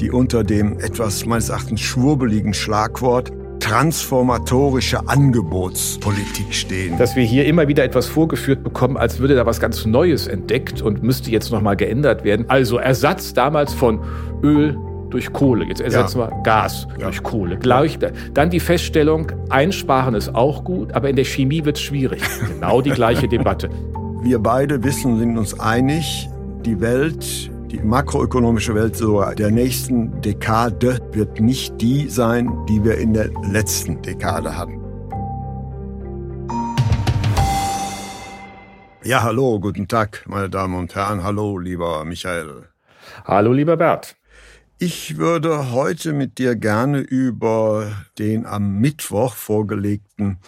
die unter dem etwas meines Erachtens schwurbeligen Schlagwort transformatorische Angebotspolitik stehen. Dass wir hier immer wieder etwas vorgeführt bekommen, als würde da was ganz Neues entdeckt und müsste jetzt nochmal geändert werden. Also Ersatz damals von Öl durch Kohle. Jetzt ersetzen ja. wir Gas ja. durch Kohle. Gleich, dann die Feststellung, einsparen ist auch gut, aber in der Chemie wird es schwierig. Genau die gleiche Debatte. Wir beide wissen, sind uns einig, die Welt die makroökonomische Welt so der nächsten Dekade wird nicht die sein, die wir in der letzten Dekade hatten. Ja, hallo, guten Tag, meine Damen und Herren. Hallo, lieber Michael. Hallo, lieber Bert. Ich würde heute mit dir gerne über den am Mittwoch vorgelegten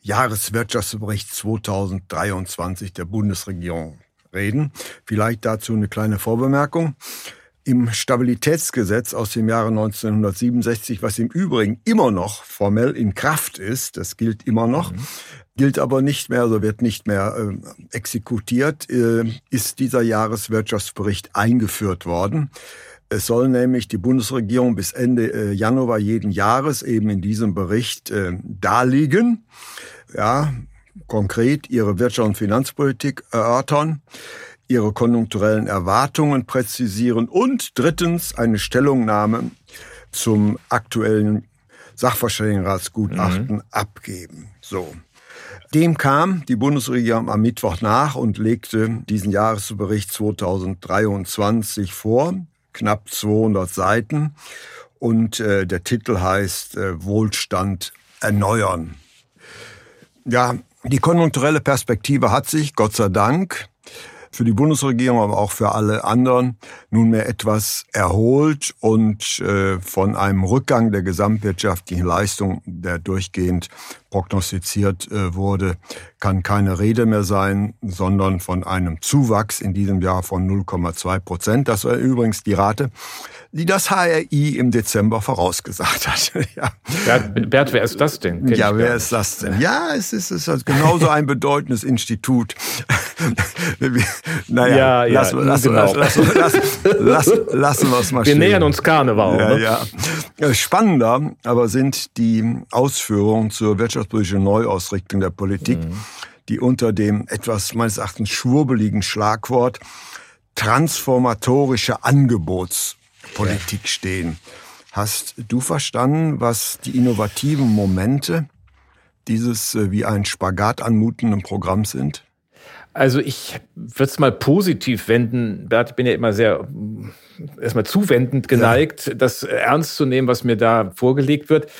Jahreswirtschaftsbericht 2023 der Bundesregierung reden. Vielleicht dazu eine kleine Vorbemerkung. Im Stabilitätsgesetz aus dem Jahre 1967, was im Übrigen immer noch formell in Kraft ist, das gilt immer noch, mhm. gilt aber nicht mehr, so wird nicht mehr äh, exekutiert, äh, ist dieser Jahreswirtschaftsbericht eingeführt worden. Es soll nämlich die Bundesregierung bis Ende äh, Januar jeden Jahres eben in diesem Bericht äh, darlegen. Ja, konkret ihre Wirtschaft- und Finanzpolitik erörtern, ihre konjunkturellen Erwartungen präzisieren und drittens eine Stellungnahme zum aktuellen Sachverständigenratsgutachten mhm. abgeben. So. Dem kam die Bundesregierung am Mittwoch nach und legte diesen Jahresbericht 2023 vor, knapp 200 Seiten. Und äh, der Titel heißt äh, Wohlstand erneuern. Ja, die konjunkturelle Perspektive hat sich, Gott sei Dank, für die Bundesregierung, aber auch für alle anderen nunmehr etwas erholt und äh, von einem Rückgang der gesamtwirtschaftlichen Leistung, der durchgehend prognostiziert äh, wurde, kann keine Rede mehr sein, sondern von einem Zuwachs in diesem Jahr von 0,2 Prozent. Das war übrigens die Rate, die das HRI im Dezember vorausgesagt hat. ja. Bert, Bert, wer ist das denn? Kenn ja, wer ist das denn? Ja, es ist, es ist genauso ein bedeutendes Institut. naja, ja, lassen, ja, lassen, genau. lassen, lassen, lassen, lassen wir es mal Wir stehen. nähern uns Karneval. Ja, ne? ja. Spannender aber sind die Ausführungen zur wirtschaftspolitischen Neuausrichtung der Politik, mhm. die unter dem etwas meines Erachtens schwurbeligen Schlagwort transformatorische Angebotspolitik stehen. Hast du verstanden, was die innovativen Momente dieses äh, wie ein Spagat anmutenden Programms sind? Also ich würde es mal positiv wenden. Bert, ich bin ja immer sehr erstmal zuwendend geneigt, ja. das ernst zu nehmen, was mir da vorgelegt wird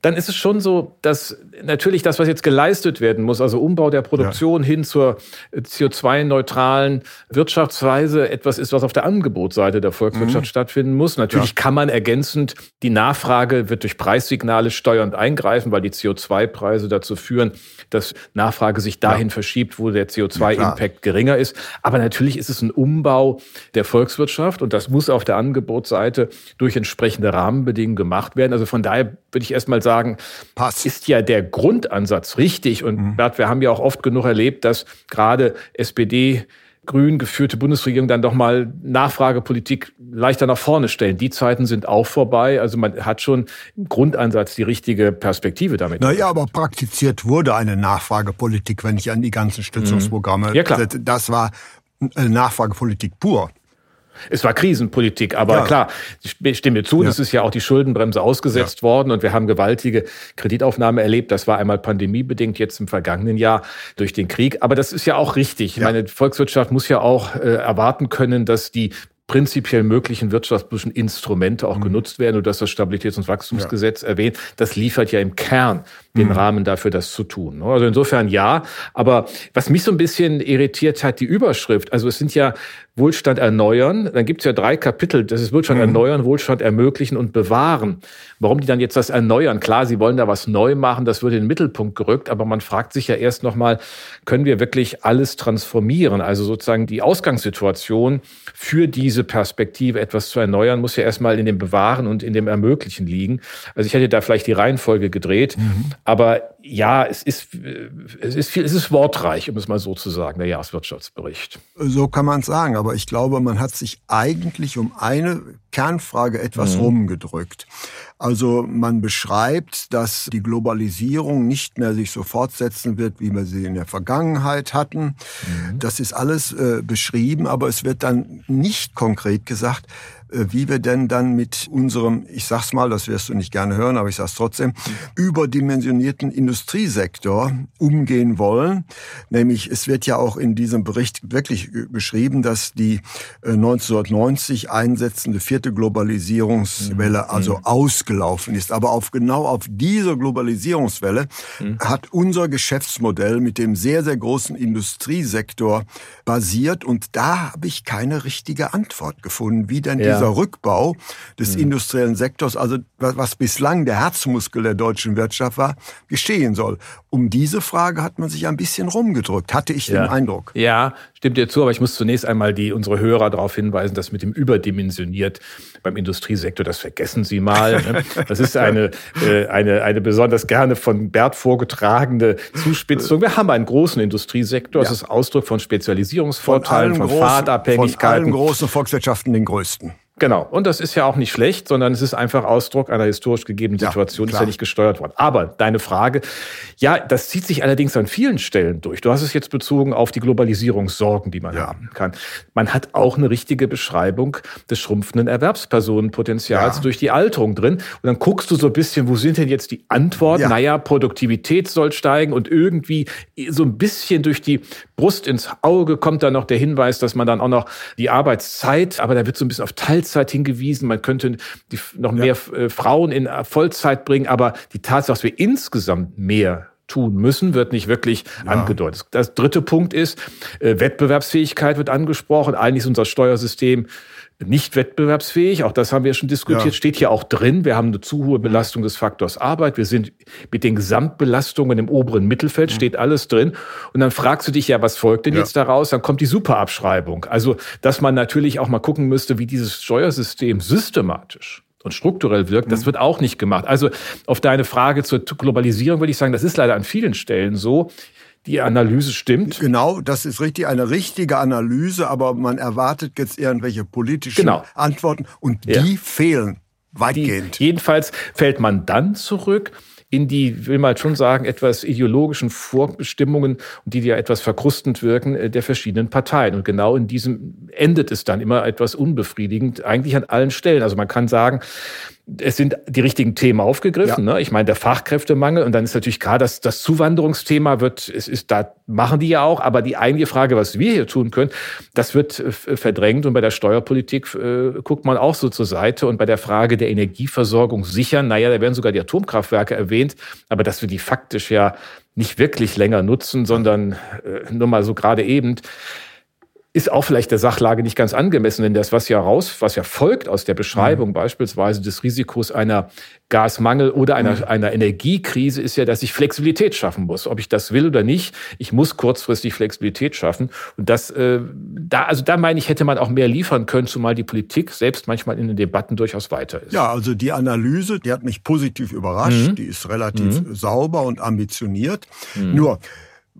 dann ist es schon so, dass natürlich das, was jetzt geleistet werden muss, also Umbau der Produktion ja. hin zur CO2-neutralen Wirtschaftsweise, etwas ist, was auf der Angebotsseite der Volkswirtschaft mhm. stattfinden muss. Natürlich ja. kann man ergänzend, die Nachfrage wird durch Preissignale steuernd eingreifen, weil die CO2-Preise dazu führen, dass Nachfrage sich dahin ja. verschiebt, wo der CO2-Impact geringer ist. Aber natürlich ist es ein Umbau der Volkswirtschaft und das muss auf der Angebotsseite durch entsprechende Rahmenbedingungen gemacht werden. Also von daher würde ich erstmal sagen, Pass. ist ja der Grundansatz richtig. Und mhm. Bert, wir haben ja auch oft genug erlebt, dass gerade SPD grün geführte Bundesregierung dann doch mal Nachfragepolitik leichter nach vorne stellen. Die Zeiten sind auch vorbei. Also man hat schon im Grundansatz die richtige Perspektive damit. Naja, aber praktiziert wurde eine Nachfragepolitik, wenn ich an die ganzen Stützungsprogramme. Mhm. Ja, klar. Das war Nachfragepolitik pur. Es war Krisenpolitik, aber ja. klar, ich stimme zu, ja. es ist ja auch die Schuldenbremse ausgesetzt ja. worden und wir haben gewaltige Kreditaufnahme erlebt. Das war einmal pandemiebedingt, jetzt im vergangenen Jahr durch den Krieg. Aber das ist ja auch richtig. Ja. Meine Volkswirtschaft muss ja auch äh, erwarten können, dass die prinzipiell möglichen wirtschaftspolitischen Instrumente auch mhm. genutzt werden. Und dass das Stabilitäts- und Wachstumsgesetz ja. erwähnt, das liefert ja im Kern den mhm. Rahmen dafür, das zu tun. Also insofern ja. Aber was mich so ein bisschen irritiert hat, die Überschrift. Also es sind ja Wohlstand erneuern. Dann gibt es ja drei Kapitel. Das ist Wohlstand mhm. erneuern, Wohlstand ermöglichen und bewahren. Warum die dann jetzt das erneuern? Klar, sie wollen da was neu machen. Das wird in den Mittelpunkt gerückt. Aber man fragt sich ja erst nochmal, können wir wirklich alles transformieren? Also sozusagen die Ausgangssituation für diese Perspektive etwas zu erneuern, muss ja erstmal in dem Bewahren und in dem Ermöglichen liegen. Also ich hätte da vielleicht die Reihenfolge gedreht. Mhm. Aber ja, es ist, es ist viel, es ist wortreich, um es mal so zu sagen, der Jahreswirtschaftsbericht. So kann man es sagen. Aber ich glaube, man hat sich eigentlich um eine Kernfrage etwas mhm. rumgedrückt. Also man beschreibt, dass die Globalisierung nicht mehr sich so fortsetzen wird, wie wir sie in der Vergangenheit hatten. Mhm. Das ist alles äh, beschrieben, aber es wird dann nicht konkret gesagt, wie wir denn dann mit unserem, ich sag's mal, das wirst du nicht gerne hören, aber ich sag's trotzdem, überdimensionierten Industriesektor umgehen wollen. Nämlich, es wird ja auch in diesem Bericht wirklich beschrieben, dass die 1990 äh, einsetzende vierte Globalisierungswelle mhm. also mhm. ausgelaufen ist. Aber auf genau auf dieser Globalisierungswelle mhm. hat unser Geschäftsmodell mit dem sehr, sehr großen Industriesektor basiert. Und da habe ich keine richtige Antwort gefunden, wie denn ja dieser Rückbau des mhm. industriellen Sektors, also was bislang der Herzmuskel der deutschen Wirtschaft war, geschehen soll. Um diese Frage hat man sich ein bisschen rumgedrückt, hatte ich ja. den Eindruck. Ja, stimmt dir zu, aber ich muss zunächst einmal die unsere Hörer darauf hinweisen, dass mit dem überdimensioniert beim Industriesektor, das vergessen Sie mal. Ne? Das ist eine, äh, eine, eine besonders gerne von Bert vorgetragene Zuspitzung. Wir haben einen großen Industriesektor, das ja. ist Ausdruck von Spezialisierungsvorteilen, von, von Fahrtabhängigkeiten. Von allen großen Volkswirtschaften den größten. Genau. Und das ist ja auch nicht schlecht, sondern es ist einfach Ausdruck einer historisch gegebenen Situation, ja, ist ja nicht gesteuert worden. Aber deine Frage, ja, das zieht sich allerdings an vielen Stellen durch. Du hast es jetzt bezogen auf die Globalisierungssorgen, die man ja. haben kann. Man hat auch eine richtige Beschreibung des schrumpfenden Erwerbspersonenpotenzials ja. durch die Alterung drin. Und dann guckst du so ein bisschen, wo sind denn jetzt die Antworten? Ja. Naja, Produktivität soll steigen und irgendwie so ein bisschen durch die Brust ins Auge kommt dann noch der Hinweis, dass man dann auch noch die Arbeitszeit, aber da wird so ein bisschen auf Teilzeit Teilzeit hingewiesen, man könnte die, noch mehr ja. Äh, Frauen in äh, Vollzeit bringen, aber die Tatsache, dass wir insgesamt mehr tun müssen, wird nicht wirklich ja. angedeutet. Das dritte Punkt ist, äh, Wettbewerbsfähigkeit wird angesprochen. Eigentlich ist unser Steuersystem nicht wettbewerbsfähig. Auch das haben wir schon diskutiert. Ja. Steht hier auch drin. Wir haben eine zu hohe Belastung des Faktors Arbeit. Wir sind mit den Gesamtbelastungen im oberen Mittelfeld, steht alles drin. Und dann fragst du dich ja, was folgt denn ja. jetzt daraus? Dann kommt die Superabschreibung. Also, dass man natürlich auch mal gucken müsste, wie dieses Steuersystem systematisch und strukturell wirkt, das mhm. wird auch nicht gemacht. Also auf deine Frage zur Globalisierung würde ich sagen, das ist leider an vielen Stellen so die Analyse stimmt. Genau, das ist richtig, eine richtige Analyse, aber man erwartet jetzt irgendwelche politischen genau. Antworten und die ja. fehlen weitgehend. Die, jedenfalls fällt man dann zurück in die, will man schon sagen, etwas ideologischen Vorbestimmungen die ja etwas verkrustend wirken äh, der verschiedenen Parteien. Und genau in diesem endet es dann immer etwas unbefriedigend, eigentlich an allen Stellen. Also man kann sagen, es sind die richtigen Themen aufgegriffen. Ja. Ne? Ich meine, der Fachkräftemangel und dann ist natürlich klar, dass das Zuwanderungsthema wird, es ist, da machen die ja auch, aber die eigentliche Frage, was wir hier tun können, das wird verdrängt und bei der Steuerpolitik äh, guckt man auch so zur Seite und bei der Frage der Energieversorgung sichern, naja, da werden sogar die Atomkraftwerke erwähnt, aber dass wir die faktisch ja nicht wirklich länger nutzen, sondern äh, nur mal so gerade eben ist auch vielleicht der Sachlage nicht ganz angemessen, denn das, was ja raus, was ja folgt aus der Beschreibung mhm. beispielsweise des Risikos einer Gasmangel oder einer, mhm. einer Energiekrise, ist ja, dass ich Flexibilität schaffen muss. Ob ich das will oder nicht, ich muss kurzfristig Flexibilität schaffen. Und das, äh, da, also da meine ich, hätte man auch mehr liefern können, zumal die Politik selbst manchmal in den Debatten durchaus weiter ist. Ja, also die Analyse, die hat mich positiv überrascht. Mhm. Die ist relativ mhm. sauber und ambitioniert. Mhm. Nur,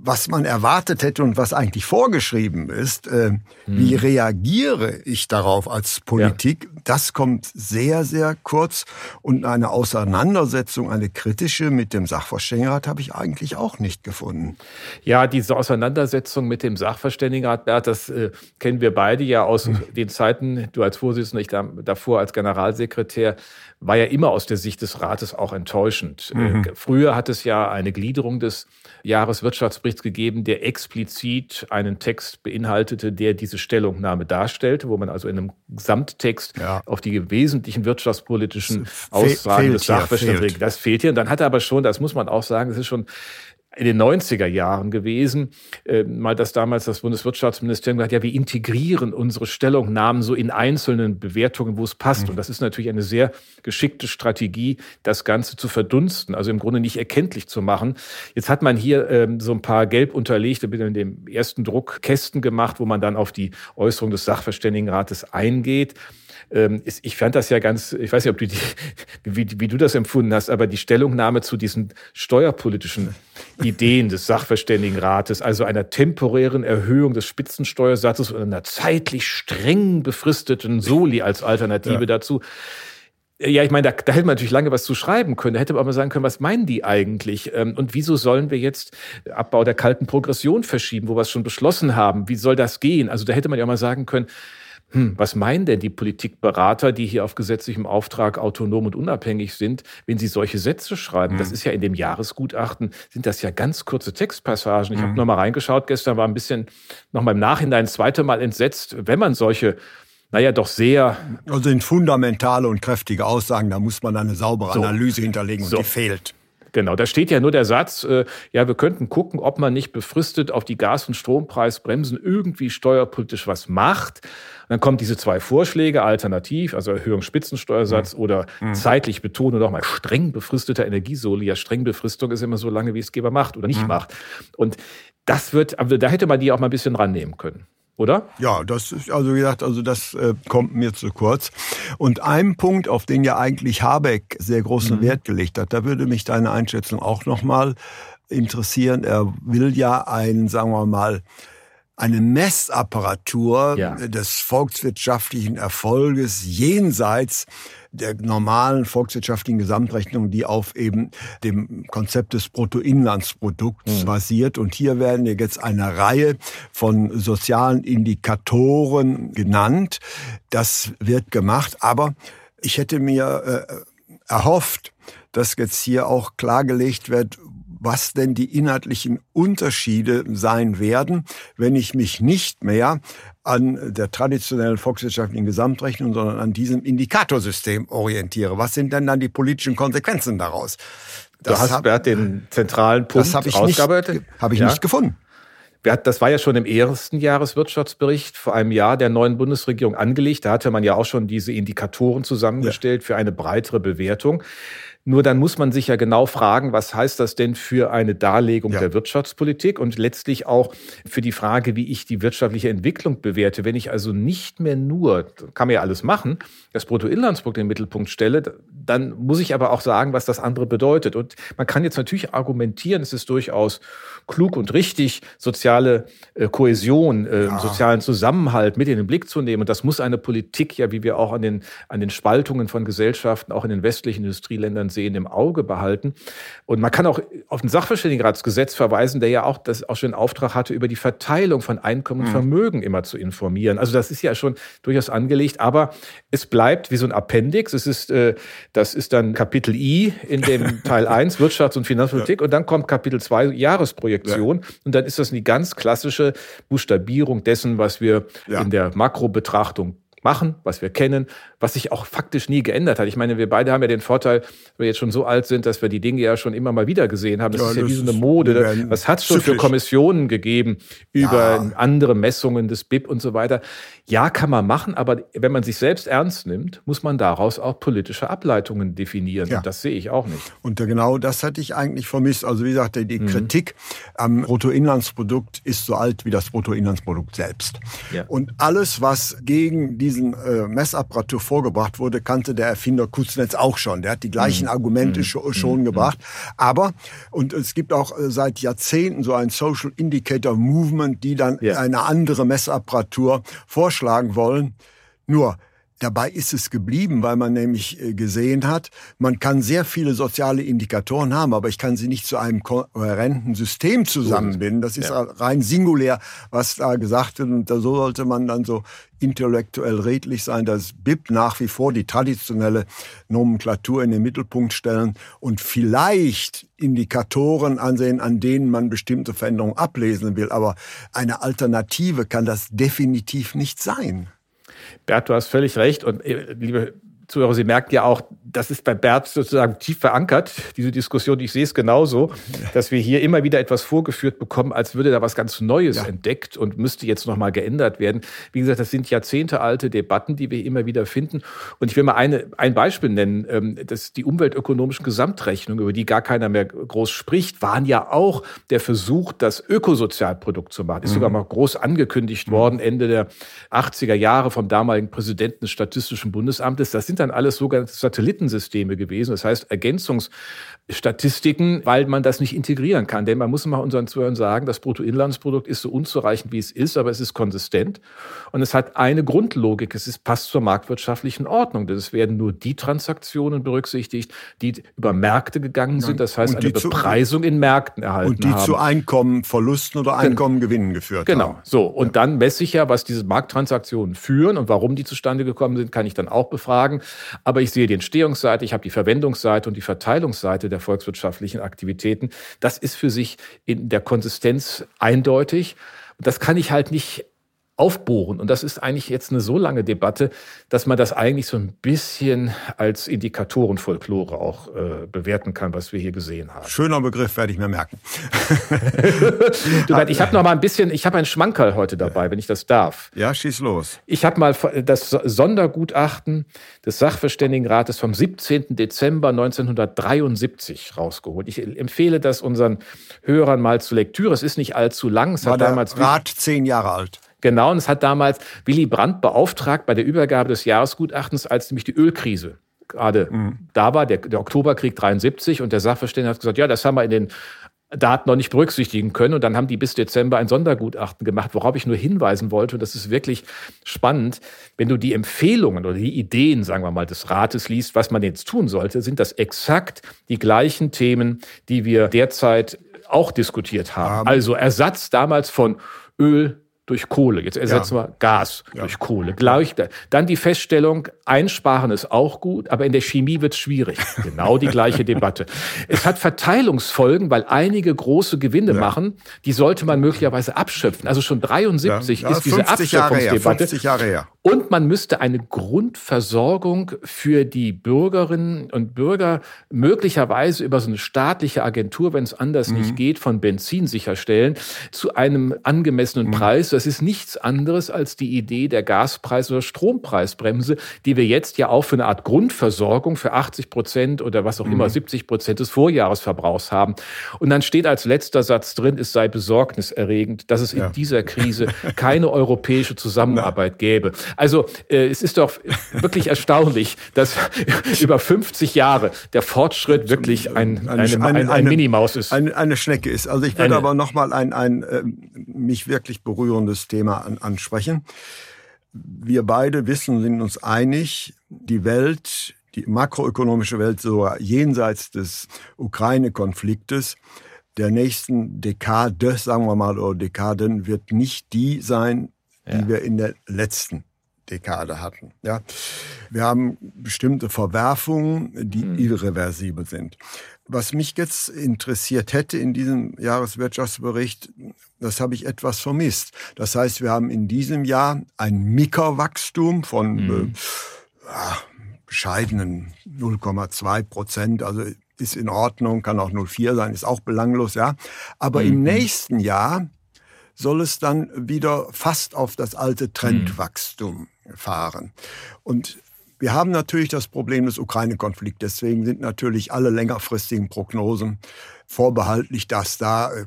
was man erwartet hätte und was eigentlich vorgeschrieben ist, äh, hm. wie reagiere ich darauf als Politik, ja. das kommt sehr, sehr kurz. Und eine Auseinandersetzung, eine kritische mit dem Sachverständigenrat habe ich eigentlich auch nicht gefunden. Ja, diese Auseinandersetzung mit dem Sachverständigenrat, Bert, das äh, kennen wir beide ja aus hm. den Zeiten, du als Vorsitzender, ich davor als Generalsekretär, war ja immer aus der Sicht des Rates auch enttäuschend. Äh, mhm. Früher hat es ja eine Gliederung des Jahreswirtschaftsberichts Wirtschaftsberichts gegeben, der explizit einen Text beinhaltete, der diese Stellungnahme darstellte, wo man also in einem Gesamttext ja. auf die wesentlichen wirtschaftspolitischen Aussagen des Sachverständigen, das fehlt hier. Und dann hat er aber schon, das muss man auch sagen, es ist schon in den 90er Jahren gewesen, äh, mal das damals das Bundeswirtschaftsministerium gesagt, ja, wir integrieren unsere Stellungnahmen so in einzelnen Bewertungen, wo es passt. Mhm. Und das ist natürlich eine sehr geschickte Strategie, das Ganze zu verdunsten, also im Grunde nicht erkenntlich zu machen. Jetzt hat man hier ähm, so ein paar gelb unterlegte, in dem ersten Druck Kästen gemacht, wo man dann auf die Äußerung des Sachverständigenrates eingeht ähm, ich fand das ja ganz, ich weiß nicht, ob du die, wie, wie du das empfunden hast, aber die Stellungnahme zu diesen steuerpolitischen Ideen des Sachverständigenrates, also einer temporären Erhöhung des Spitzensteuersatzes und einer zeitlich streng befristeten Soli als Alternative ja. dazu. Ja, ich meine, da, da hätte man natürlich lange was zu schreiben können. Da hätte man aber sagen können, was meinen die eigentlich? Ähm, und wieso sollen wir jetzt Abbau der kalten Progression verschieben, wo wir es schon beschlossen haben? Wie soll das gehen? Also da hätte man ja mal sagen können, hm, was meinen denn die Politikberater, die hier auf gesetzlichem Auftrag autonom und unabhängig sind, wenn sie solche Sätze schreiben? Hm. Das ist ja in dem Jahresgutachten, sind das ja ganz kurze Textpassagen. Ich hm. habe noch mal reingeschaut, gestern war ein bisschen noch mal im Nachhinein das zweite Mal entsetzt, wenn man solche naja, doch sehr. Also sind fundamentale und kräftige Aussagen, da muss man eine saubere so. Analyse hinterlegen und so. die fehlt. Genau, da steht ja nur der Satz, äh, ja, wir könnten gucken, ob man nicht befristet auf die Gas- und Strompreisbremsen irgendwie steuerpolitisch was macht. Und dann kommen diese zwei Vorschläge, alternativ, also Erhöhung Spitzensteuersatz mhm. oder mhm. zeitlich betonen oder auch mal streng befristeter Energiesoli. Ja, streng Befristung ist immer so lange, wie es Geber macht oder nicht mhm. macht. Und das wird, aber da hätte man die auch mal ein bisschen rannehmen können oder? Ja, das ist, also wie gesagt, also das äh, kommt mir zu kurz. Und ein Punkt, auf den ja eigentlich Habeck sehr großen mhm. Wert gelegt hat, da würde mich deine Einschätzung auch nochmal interessieren. Er will ja ein, sagen wir mal, eine Messapparatur ja. des volkswirtschaftlichen Erfolges jenseits der normalen volkswirtschaftlichen Gesamtrechnung, die auf eben dem Konzept des Bruttoinlandsprodukts mhm. basiert. Und hier werden jetzt eine Reihe von sozialen Indikatoren genannt. Das wird gemacht, aber ich hätte mir äh, erhofft, dass jetzt hier auch klargelegt wird, was denn die inhaltlichen Unterschiede sein werden, wenn ich mich nicht mehr an der traditionellen volkswirtschaftlichen Gesamtrechnung, sondern an diesem Indikatorsystem orientiere. Was sind denn dann die politischen Konsequenzen daraus? Das du hast, hab, Bert, den zentralen Punkt das ich ausgearbeitet. Habe ich ja? nicht gefunden. Das war ja schon im ersten Jahreswirtschaftsbericht vor einem Jahr der neuen Bundesregierung angelegt. Da hatte man ja auch schon diese Indikatoren zusammengestellt ja. für eine breitere Bewertung. Nur dann muss man sich ja genau fragen, was heißt das denn für eine Darlegung ja. der Wirtschaftspolitik und letztlich auch für die Frage, wie ich die wirtschaftliche Entwicklung bewerte. Wenn ich also nicht mehr nur, kann man ja alles machen, das Bruttoinlandsprodukt in den Mittelpunkt stelle, dann muss ich aber auch sagen, was das andere bedeutet. Und man kann jetzt natürlich argumentieren, es ist durchaus klug und richtig, soziale äh, Kohäsion, äh, ja. sozialen Zusammenhalt mit in den Blick zu nehmen. Und das muss eine Politik ja, wie wir auch an den, an den Spaltungen von Gesellschaften, auch in den westlichen Industrieländern sehen, im Auge behalten. Und man kann auch auf den Sachverständigenratsgesetz verweisen, der ja auch das auch schon den Auftrag hatte, über die Verteilung von Einkommen und mhm. Vermögen immer zu informieren. Also das ist ja schon durchaus angelegt, aber es bleibt wie so ein Appendix. Es ist, äh, das ist dann Kapitel I in dem Teil 1, Wirtschafts- und Finanzpolitik, ja. und dann kommt Kapitel 2, Jahresprojektion. Ja. Und dann ist das die ganz klassische Buchstabierung dessen, was wir ja. in der Makrobetrachtung machen, was wir kennen, was sich auch faktisch nie geändert hat. Ich meine, wir beide haben ja den Vorteil, dass wir jetzt schon so alt sind, dass wir die Dinge ja schon immer mal wieder gesehen haben. Das ja, ist ja wie so eine Mode. Was hat es schon für Kommissionen gegeben über ja. andere Messungen des BIP und so weiter? Ja, kann man machen, aber wenn man sich selbst ernst nimmt, muss man daraus auch politische Ableitungen definieren. Ja. Das sehe ich auch nicht. Und genau das hatte ich eigentlich vermisst. Also wie gesagt, die mhm. Kritik am Bruttoinlandsprodukt ist so alt wie das Bruttoinlandsprodukt selbst. Und alles, was gegen diesen äh, Messapparatur vorgebracht wurde, kannte der Erfinder Kuznets auch schon. Der hat die gleichen mhm. Argumente mhm. schon mhm. gebracht. Aber, und es gibt auch äh, seit Jahrzehnten so ein Social Indicator Movement, die dann ja. eine andere Messapparatur vorschlagen wollen. Nur, Dabei ist es geblieben, weil man nämlich äh, gesehen hat, man kann sehr viele soziale Indikatoren haben, aber ich kann sie nicht zu einem kohärenten System zusammenbinden. Das ist ja. rein singulär, was da gesagt wird. Und so sollte man dann so intellektuell redlich sein, dass BIP nach wie vor die traditionelle Nomenklatur in den Mittelpunkt stellen und vielleicht Indikatoren ansehen, an denen man bestimmte Veränderungen ablesen will. Aber eine Alternative kann das definitiv nicht sein. Bert, du hast völlig recht. Und äh, liebe Zuhörer, Sie merken ja auch, das ist bei Bert sozusagen tief verankert, diese Diskussion. Ich sehe es genauso, dass wir hier immer wieder etwas vorgeführt bekommen, als würde da was ganz Neues ja. entdeckt und müsste jetzt nochmal geändert werden. Wie gesagt, das sind jahrzehntealte Debatten, die wir immer wieder finden. Und ich will mal eine, ein Beispiel nennen. Ähm, das die umweltökonomischen Gesamtrechnungen, über die gar keiner mehr groß spricht, waren ja auch der Versuch, das Ökosozialprodukt zu machen. Ist mhm. sogar mal groß angekündigt worden, Ende der 80er Jahre vom damaligen Präsidenten des Statistischen Bundesamtes. Das sind dann alles sogenannte Satelliten Satellitensysteme gewesen, das heißt Ergänzungsstatistiken, weil man das nicht integrieren kann. Denn man muss mal unseren Zuhörern sagen, das Bruttoinlandsprodukt ist so unzureichend, wie es ist, aber es ist konsistent und es hat eine Grundlogik, es ist, passt zur marktwirtschaftlichen Ordnung. Es werden nur die Transaktionen berücksichtigt, die über Märkte gegangen sind, das heißt eine Bepreisung in Märkten erhalten Und die haben. zu Einkommenverlusten oder Einkommengewinnen geführt genau. haben. Genau, so. Und ja. dann messe ich ja, was diese Markttransaktionen führen und warum die zustande gekommen sind, kann ich dann auch befragen. Aber ich sehe die Entstehungsseite, ich habe die Verwendungsseite und die Verteilungsseite der volkswirtschaftlichen Aktivitäten. Das ist für sich in der Konsistenz eindeutig. Das kann ich halt nicht aufbohren. Und das ist eigentlich jetzt eine so lange Debatte, dass man das eigentlich so ein bisschen als Indikatorenfolklore auch äh, bewerten kann, was wir hier gesehen haben. Schöner Begriff, werde ich mir merken. du, ich habe noch mal ein bisschen, ich habe ein Schmankerl heute dabei, wenn ich das darf. Ja, schieß los. Ich habe mal das Sondergutachten des Sachverständigenrates vom 17. Dezember 1973 rausgeholt. Ich empfehle das unseren Hörern mal zur Lektüre. Es ist nicht allzu lang. Es War hat damals Rat zehn Jahre alt. Genau, und es hat damals Willy Brandt beauftragt bei der Übergabe des Jahresgutachtens, als nämlich die Ölkrise gerade mhm. da war, der, der Oktoberkrieg 73, und der Sachverständige hat gesagt, ja, das haben wir in den Daten noch nicht berücksichtigen können. Und dann haben die bis Dezember ein Sondergutachten gemacht, worauf ich nur hinweisen wollte. Und das ist wirklich spannend. Wenn du die Empfehlungen oder die Ideen, sagen wir mal, des Rates liest, was man jetzt tun sollte, sind das exakt die gleichen Themen, die wir derzeit auch diskutiert haben. Also Ersatz damals von Öl, durch Kohle. Jetzt ersetzen ja. wir Gas ja. durch Kohle. Gleich, dann die Feststellung, einsparen ist auch gut, aber in der Chemie wird es schwierig. Genau die gleiche Debatte. Es hat Verteilungsfolgen, weil einige große Gewinne ja. machen, die sollte man möglicherweise abschöpfen. Also schon 73 ist diese Abschöpfungsdebatte. Jahre her, Jahre her. Und man müsste eine Grundversorgung für die Bürgerinnen und Bürger möglicherweise über so eine staatliche Agentur, wenn es anders mhm. nicht geht, von Benzin sicherstellen, zu einem angemessenen mhm. Preis. Das ist nichts anderes als die Idee der Gaspreis- oder Strompreisbremse, die wir jetzt ja auch für eine Art Grundversorgung für 80 Prozent oder was auch mhm. immer 70 Prozent des Vorjahresverbrauchs haben. Und dann steht als letzter Satz drin, es sei besorgniserregend, dass es ja. in dieser Krise keine europäische Zusammenarbeit gäbe. Also äh, es ist doch wirklich erstaunlich, dass über 50 Jahre der Fortschritt wirklich ein, eine, eine, eine, ein, Minimaus ist. Eine, eine, Schnecke ist. Also ich würde aber noch mal ein, ein äh, mich wirklich berührendes Thema an, ansprechen. Wir beide wissen, sind uns einig, die Welt, die makroökonomische Welt, sogar jenseits des Ukraine-Konfliktes, der nächsten Dekade, sagen wir mal, oder Dekaden, wird nicht die sein, die ja. wir in der letzten Dekade hatten. Ja, wir haben bestimmte Verwerfungen, die mhm. irreversibel sind. Was mich jetzt interessiert hätte in diesem Jahreswirtschaftsbericht, das habe ich etwas vermisst. Das heißt, wir haben in diesem Jahr ein Mikrowachstum von mhm. äh, bescheidenen 0,2 Prozent. Also ist in Ordnung, kann auch 0,4 sein, ist auch belanglos, ja. Aber mhm. im nächsten Jahr soll es dann wieder fast auf das alte Trendwachstum fahren. Und wir haben natürlich das Problem des Ukraine-Konflikts. Deswegen sind natürlich alle längerfristigen Prognosen vorbehaltlich, dass da äh,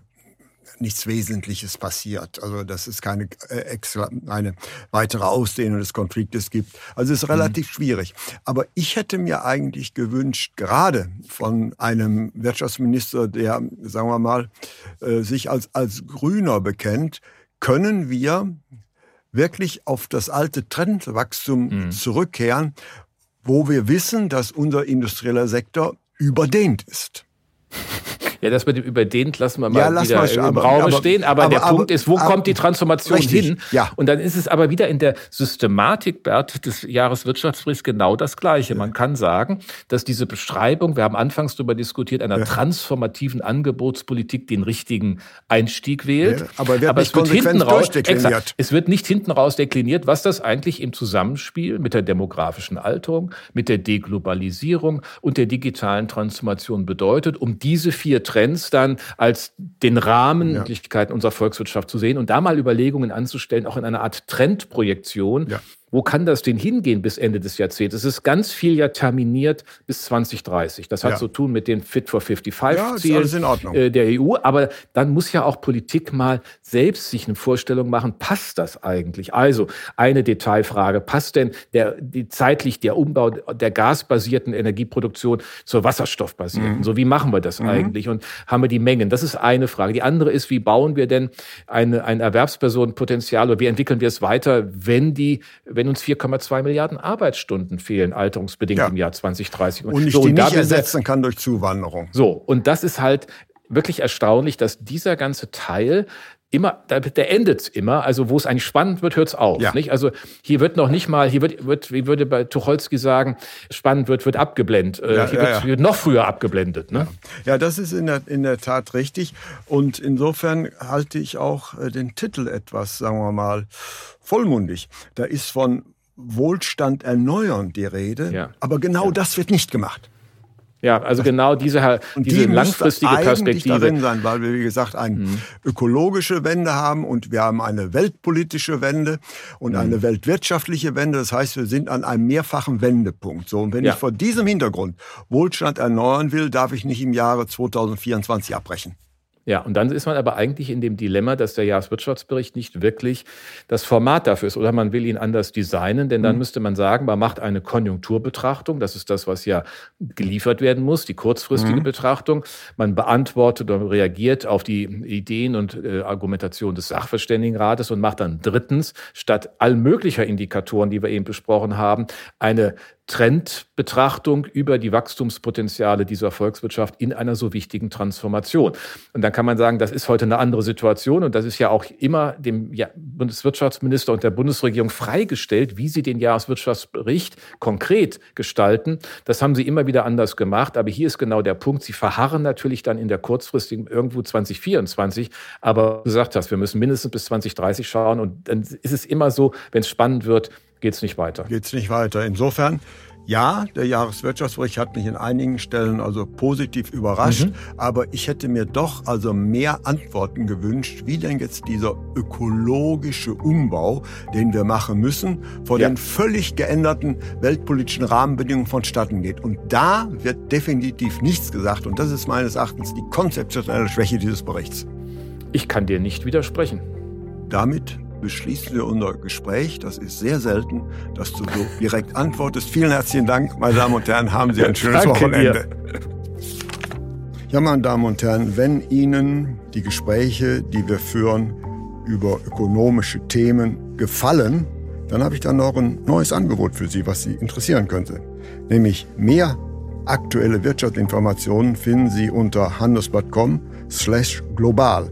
nichts Wesentliches passiert. Also dass es keine äh, extra, eine weitere Ausdehnung des Konfliktes gibt. Also es ist relativ mhm. schwierig. Aber ich hätte mir eigentlich gewünscht, gerade von einem Wirtschaftsminister, der, sagen wir mal, äh, sich als, als Grüner bekennt, können wir wirklich auf das alte Trendwachstum mhm. zurückkehren, wo wir wissen, dass unser industrieller Sektor überdehnt ist. Ja, das mit dem überdehnt lassen wir mal ja, wieder mal, im aber, Raum aber, stehen. Aber, aber, der Punkt ist, wo kommt die Transformation richtig, hin? Ja. Und dann ist es aber wieder in der Systematik, Bert, des Jahreswirtschaftsberichts genau das Gleiche. Man kann sagen, dass diese Beschreibung, wir haben anfangs darüber diskutiert, einer ja. transformativen Angebotspolitik den richtigen Einstieg wählt. Ja, aber, aber es wird hinten raus, exakt, es wird nicht hinten raus dekliniert, was das eigentlich im Zusammenspiel mit der demografischen Alterung, mit der Deglobalisierung und der digitalen Transformation bedeutet, um diese vier Trends dann als den Rahmen ja. unserer Volkswirtschaft zu sehen und da mal Überlegungen anzustellen, auch in einer Art Trendprojektion. Ja wo kann das denn hingehen bis Ende des Jahrzehnts? Es ist ganz viel ja terminiert bis 2030. Das hat ja. zu tun mit den Fit for 55-Zielen ja, äh, der EU. Aber dann muss ja auch Politik mal selbst sich eine Vorstellung machen, passt das eigentlich? Also eine Detailfrage, passt denn der, die, zeitlich der Umbau der gasbasierten Energieproduktion zur wasserstoffbasierten? Mhm. So, wie machen wir das mhm. eigentlich? Und haben wir die Mengen? Das ist eine Frage. Die andere ist, wie bauen wir denn eine, ein Erwerbspersonenpotenzial oder wie entwickeln wir es weiter, wenn die, wenn wenn uns 4,2 Milliarden Arbeitsstunden fehlen, alterungsbedingt ja. im Jahr 2030. Und ich so, die und nicht ersetzen kann durch Zuwanderung. So, und das ist halt wirklich erstaunlich, dass dieser ganze Teil immer, der endet immer. Also wo es eigentlich spannend wird, hört es auf. Ja. Nicht? Also hier wird noch nicht mal, hier wird, wird wie würde bei Tucholsky sagen, spannend wird, wird abgeblendet. Äh, ja, hier ja, wird, wird, noch früher abgeblendet. Ne? Ja. das ist in der, in der Tat richtig. Und insofern halte ich auch äh, den Titel etwas, sagen wir mal, vollmundig. Da ist von Wohlstand erneuern die Rede, aber genau das wird nicht gemacht. Ja, also genau diese, diese die langfristige Perspektive. darin sein, weil wir, wie gesagt, eine mhm. ökologische Wende haben und wir haben eine weltpolitische Wende und mhm. eine weltwirtschaftliche Wende. Das heißt, wir sind an einem mehrfachen Wendepunkt. So, und wenn ja. ich vor diesem Hintergrund Wohlstand erneuern will, darf ich nicht im Jahre 2024 abbrechen. Ja, und dann ist man aber eigentlich in dem Dilemma, dass der Jahreswirtschaftsbericht nicht wirklich das Format dafür ist. Oder man will ihn anders designen, denn dann mhm. müsste man sagen, man macht eine Konjunkturbetrachtung. Das ist das, was ja geliefert werden muss, die kurzfristige mhm. Betrachtung. Man beantwortet oder reagiert auf die Ideen und äh, Argumentation des Sachverständigenrates und macht dann drittens, statt all möglicher Indikatoren, die wir eben besprochen haben, eine Trendbetrachtung über die Wachstumspotenziale dieser Volkswirtschaft in einer so wichtigen Transformation. Und dann kann man sagen, das ist heute eine andere Situation und das ist ja auch immer dem Bundeswirtschaftsminister und der Bundesregierung freigestellt, wie sie den Jahreswirtschaftsbericht konkret gestalten. Das haben sie immer wieder anders gemacht, aber hier ist genau der Punkt. Sie verharren natürlich dann in der kurzfristigen irgendwo 2024, aber du gesagt hast, wir müssen mindestens bis 2030 schauen und dann ist es immer so, wenn es spannend wird, geht es nicht weiter. Geht es nicht weiter. Insofern, ja, der Jahreswirtschaftsbericht hat mich in einigen Stellen also positiv überrascht, mhm. aber ich hätte mir doch also mehr Antworten gewünscht, wie denn jetzt dieser ökologische Umbau, den wir machen müssen, vor ja. den völlig geänderten weltpolitischen Rahmenbedingungen vonstatten geht. Und da wird definitiv nichts gesagt und das ist meines Erachtens die konzeptionelle Schwäche dieses Berichts. Ich kann dir nicht widersprechen. Damit beschließen wir unser Gespräch. Das ist sehr selten, dass du so direkt antwortest. Vielen herzlichen Dank, meine Damen und Herren. Haben Sie ein schönes Danke Wochenende. Dir. Ja, meine Damen und Herren, wenn Ihnen die Gespräche, die wir führen über ökonomische Themen gefallen, dann habe ich dann noch ein neues Angebot für Sie, was Sie interessieren könnte. Nämlich mehr aktuelle Wirtschaftsinformationen finden Sie unter handelsblatt.com slash global